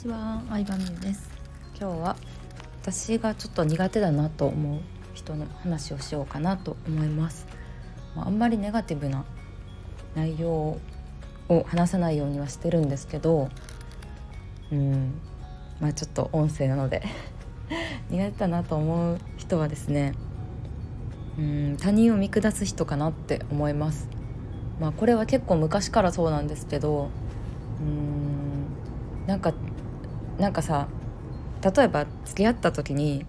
ちは、相葉美優です。今日は私がちょっと苦手だなと思う人の話をしようかなと思います。まあ、あんまりネガティブな内容を話さないようにはしてるんですけどうん。まあちょっと音声なので 苦手だなと思う人はですねうん他人を見下す人かなって思います。まあこれは結構昔からそうなんですけどうんなんかなんかさ例えば付き合った時に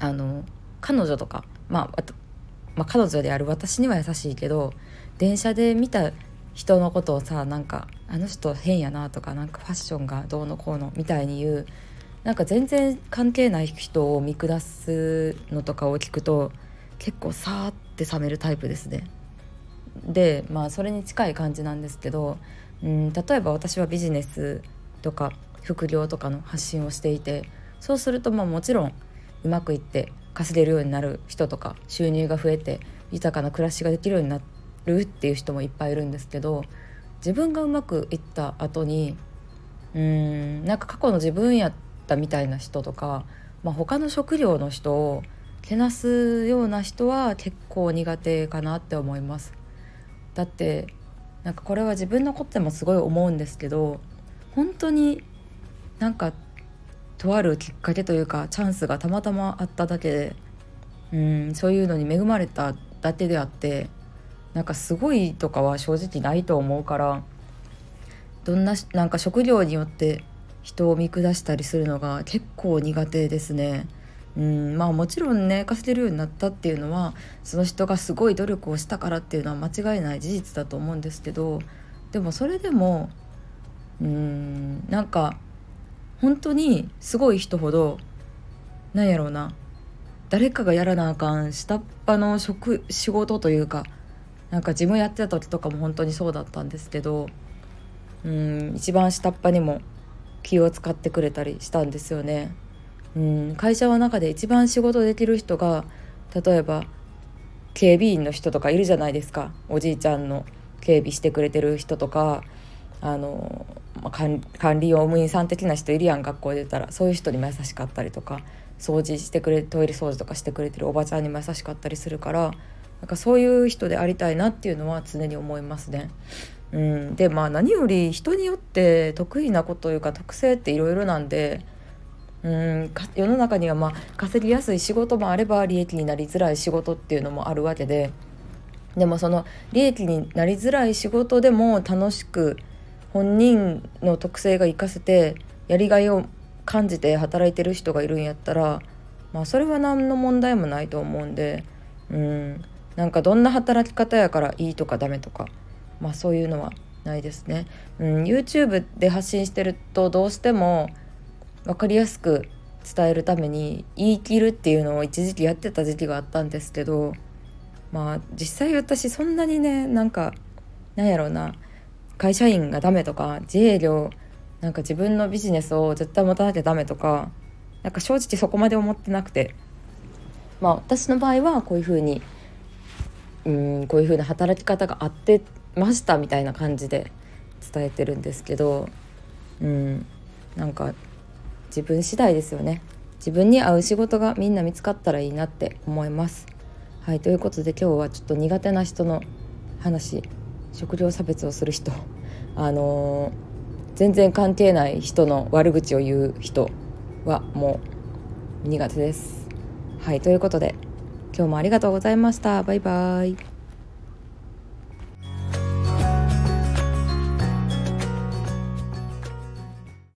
あの彼女とか、まあ、まあ彼女である私には優しいけど電車で見た人のことをさなんかあの人変やなとかなんかファッションがどうのこうのみたいに言うなんか全然関係ない人を見下すのとかを聞くと結構さーって冷めるタイプですね。でまあそれに近い感じなんですけど、うん、例えば私はビジネスとか副業とかの発信をしていてそうするとまあもちろんうまくいって稼げるようになる人とか収入が増えて豊かな暮らしができるようになるっていう人もいっぱいいるんですけど自分がうまくいった後にうんなんか過去の自分やったみたいな人とか、まあ、他の食料の人をけなすような人は結構苦手かなって思います。だってなんかこれは自分のことでもすごい思うんですけど本当になんかとあるきっかけというかチャンスがたまたまあっただけでうんそういうのに恵まれただけであってなんかすごいとかは正直ないと思うからどんななんか職業によって人を見下したりするのが結構苦手ですね。うんまあもちろんね稼げるようになったっていうのはその人がすごい努力をしたからっていうのは間違いない事実だと思うんですけどでもそれでもうんなんか本当にすごい人ほどなんやろうな誰かがやらなあかん下っ端の職仕事というかなんか事務やってた時とかも本当にそうだったんですけどうん一番下っ端にも気を使ってくれたりしたんですよね。うん会社の中で一番仕事できる人が例えば警備員の人とかいるじゃないですかおじいちゃんの警備してくれてる人とかあの、まあ、管理用務員さん的な人いるやん学校でたら。そういう人にも優しかったりとか掃除してくれトイレ掃除とかしてくれてるおばちゃんにも優しかったりするからなんかそういう人でありたいなっていうのは常に思いますね。うん、でまあ何より人によって得意なことというか特性っていろいろなんでうん。世の中にはまあ稼ぎやすい仕事もあれば利益になりづらい仕事っていうのもあるわけで。でもその利益になりづらい仕事でも楽しく本人の特性が生かせてやりがいを感じて働いてる人がいるんやったら、まあ、それは何の問題もないと思うんでうんなんかどんな働き方やからいいとかダメとか、まあ、そういうのはないですね。うん、YouTube で発信してるとどうしても分かりやすく伝えるために言い切るっていうのを一時期やってた時期があったんですけどまあ実際私そんなにねなんかなんやろうな会社員がダメとか自営業なんか自分のビジネスを絶対持たなきゃダメとかなんか正直そこまで思ってなくて。まあ私の場合はこういうふうにうんこういうふうな働き方があってましたみたいな感じで伝えてるんですけどうんなんか自分次第ですよね。自分に合う仕事がみんな見つかったらいいなって思います。はいということで今日はちょっと苦手な人の話食料差別をする人あのー、全然関係ない人の悪口を言う人はもう苦手です。はいということで今日もありがとうございました。バイバイ。